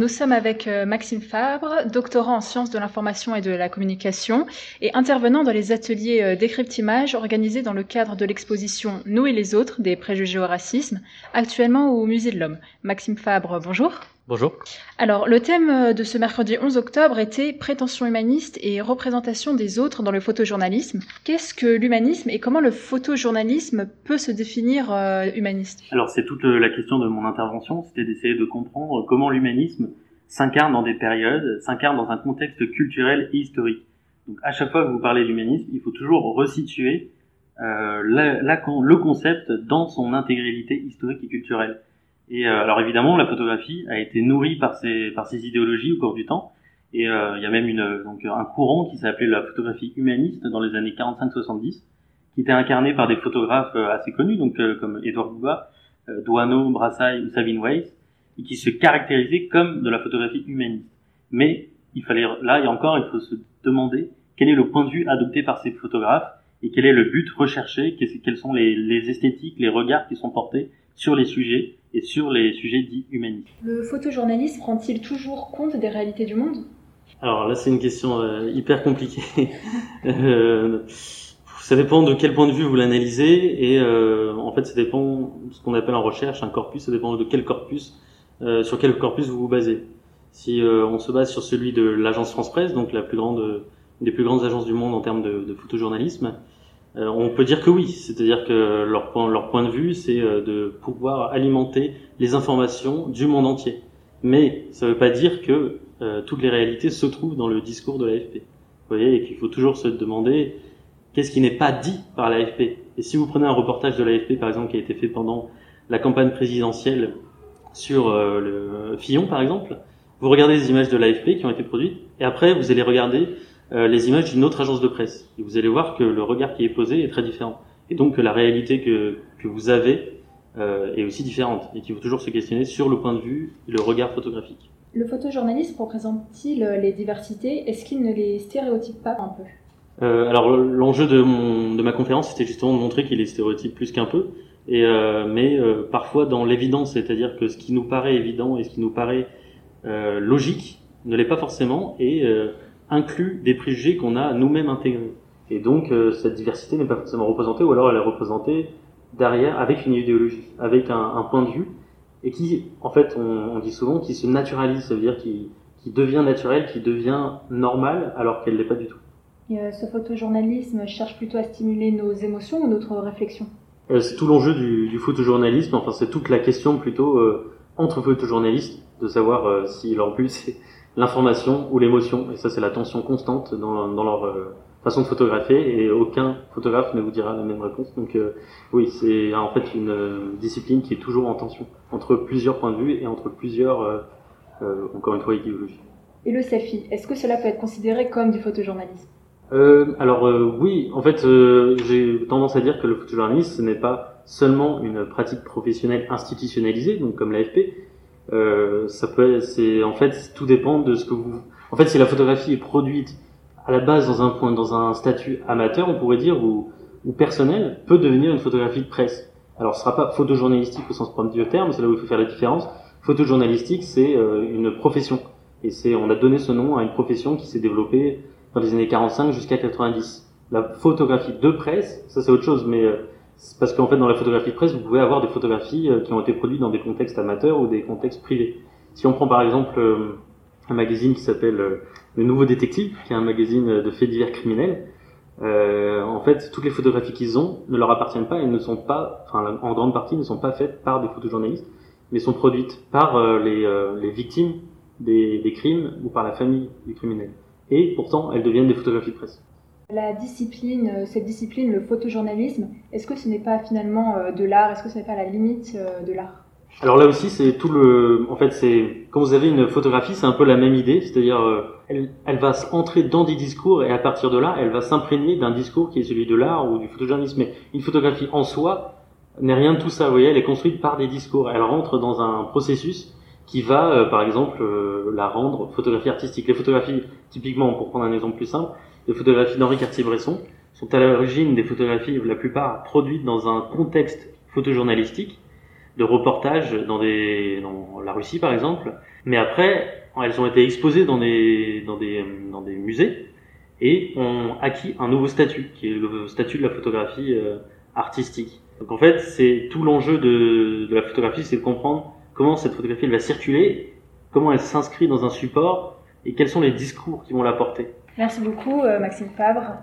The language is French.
Nous sommes avec euh, Maxime Fabre, doctorant en sciences de l'information et de la communication et intervenant dans les ateliers euh, décrypte-images organisés dans le cadre de l'exposition Nous et les autres des préjugés au racisme, actuellement au Musée de l'Homme. Maxime Fabre, bonjour. Bonjour. Alors, le thème euh, de ce mercredi 11 octobre était prétention humaniste et représentation des autres dans le photojournalisme. Qu'est-ce que l'humanisme et comment le photojournalisme peut se définir humaniste? Alors, c'est toute la question de mon intervention, c'était d'essayer de comprendre comment l'humanisme s'incarne dans des périodes, s'incarne dans un contexte culturel et historique. Donc à chaque fois que vous parlez d'humanisme, il faut toujours resituer euh, la, le concept dans son intégralité historique et culturelle. Et euh, alors évidemment, la photographie a été nourrie par ces, par ces idéologies au cours du temps. Et euh, il y a même une, donc, un courant qui s'appelait la photographie humaniste dans les années 45-70, qui était incarné par des photographes euh, assez connus, donc comme Edouard Bouba, Douaneau, Brassailles ou Sabine Weiss, et qui se caractérisait comme de la photographie humaniste. Mais il fallait, là et encore, il faut se demander quel est le point de vue adopté par ces photographes et quel est le but recherché, quels sont les, les esthétiques, les regards qui sont portés sur les sujets et sur les sujets dits humanistes. Le photojournaliste prend-il toujours compte des réalités du monde? Alors là, c'est une question euh, hyper compliquée. euh, ça dépend de quel point de vue vous l'analysez et euh, en fait, ça dépend de ce qu'on appelle en recherche un corpus. Ça dépend de quel corpus sur quel corpus vous vous basez. Si on se base sur celui de l'agence France Presse, donc la plus grande des plus grandes agences du monde en termes de, de photojournalisme, euh, on peut dire que oui, c'est-à-dire que leur point, leur point de vue, c'est de pouvoir alimenter les informations du monde entier. Mais ça ne veut pas dire que toutes les réalités se trouvent dans le discours de l'AFP. Vous voyez, et qu'il faut toujours se demander qu'est-ce qui n'est pas dit par l'AFP. Et si vous prenez un reportage de l'AFP, par exemple, qui a été fait pendant la campagne présidentielle sur euh, le Fillon, par exemple, vous regardez les images de l'AFP qui ont été produites, et après, vous allez regarder euh, les images d'une autre agence de presse. Et vous allez voir que le regard qui est posé est très différent. Et donc que la réalité que, que vous avez euh, est aussi différente, et qu'il faut toujours se questionner sur le point de vue et le regard photographique. Le photojournaliste représente-t-il les diversités? Est-ce qu'il ne les stéréotype pas un peu? Euh, alors l'enjeu de, mon, de ma conférence, c'était justement de montrer qu'il est stéréotype plus qu'un peu, et, euh, mais euh, parfois dans l'évidence, c'est-à-dire que ce qui nous paraît évident et ce qui nous paraît euh, logique ne l'est pas forcément et inclut des préjugés qu'on a nous-mêmes intégrés. Et donc cette diversité n'est pas forcément représentée, ou alors elle est représentée derrière avec une idéologie, avec un, un point de vue, et qui, en fait, on, on dit souvent, qui se naturalise, ça veut dire qui, qui devient naturel, qui devient normal, alors qu'elle l'est pas du tout. Et ce photojournalisme cherche plutôt à stimuler nos émotions ou notre réflexion? Euh, c'est tout l'enjeu du, du photojournalisme, enfin c'est toute la question plutôt euh, entre photojournalistes, de savoir euh, si leur but c'est l'information ou l'émotion, et ça c'est la tension constante dans, dans leur euh, façon de photographier, et aucun photographe ne vous dira la même réponse. Donc oui, c'est en fait une discipline qui est toujours en tension entre plusieurs points de vue et entre plusieurs, encore une fois, idéologies. Et le selfie, est-ce que cela peut être considéré comme du photojournalisme? Euh, alors euh, oui, en fait, euh, j'ai tendance à dire que le photojournalisme, ce n'est pas seulement une pratique professionnelle institutionnalisée, donc comme l'AFP. Euh, ça peut, c'est en fait, tout dépend de ce que vous. En fait, si la photographie est produite à la base dans un point, dans un statut amateur, on pourrait dire, ou, ou personnel, peut devenir une photographie de presse. Alors, ce sera pas photojournalistique au sens propre du terme, c'est là où il faut faire la différence. Photojournalistique, c'est une profession, et c'est, on a donné ce nom à une profession qui s'est développée dans les années 45 jusqu'à 90. La photographie de presse, ça c'est autre chose, mais euh, parce qu'en fait dans la photographie de presse, vous pouvez avoir des photographies euh, qui ont été produites dans des contextes amateurs ou des contextes privés. Si on prend par exemple euh, un magazine qui s'appelle Le Nouveau Détective, qui est un magazine de faits divers criminels, euh, en fait, toutes les photographies qu'ils ont ne leur appartiennent pas et ne sont pas, enfin, en grande partie, ne sont pas faites par des photojournalistes, mais sont produites par les, victimes des, des, crimes ou par la famille des criminels et pourtant elles deviennent des photographies de presse. La discipline, euh, cette discipline, le photojournalisme, est-ce que ce n'est pas finalement euh, de l'art? Est-ce que ce n'est pas la limite euh, de l'art? Alors là aussi, c'est tout le. En fait, c'est quand vous avez une photographie, c'est un peu la même idée, c'est-à-dire elle, elle va entrer dans des discours et à partir de là, elle va s'imprégner d'un discours qui est celui de l'art ou du photojournalisme. Mais une photographie en soi n'est rien de tout ça. Vous voyez, elle est construite par des discours. Elle rentre dans un processus qui va, euh, par exemple, euh, la rendre photographie artistique. Les photographies, typiquement, pour prendre un exemple plus simple, les photographies d'Henri Cartier-Bresson sont à l'origine des photographies, la plupart produites dans un contexte photojournalistique, de reportage dans, des, dans la Russie par exemple. Mais après, elles ont été exposées dans des, dans des, dans des musées et ont acquis un nouveau statut, qui est le statut de la photographie euh, artistique. Donc en fait, c'est tout l'enjeu de, de la photographie, c'est de comprendre comment cette photographie va circuler, comment elle s'inscrit dans un support et quels sont les discours qui vont la porter. Merci beaucoup, euh, Maxime Fabre.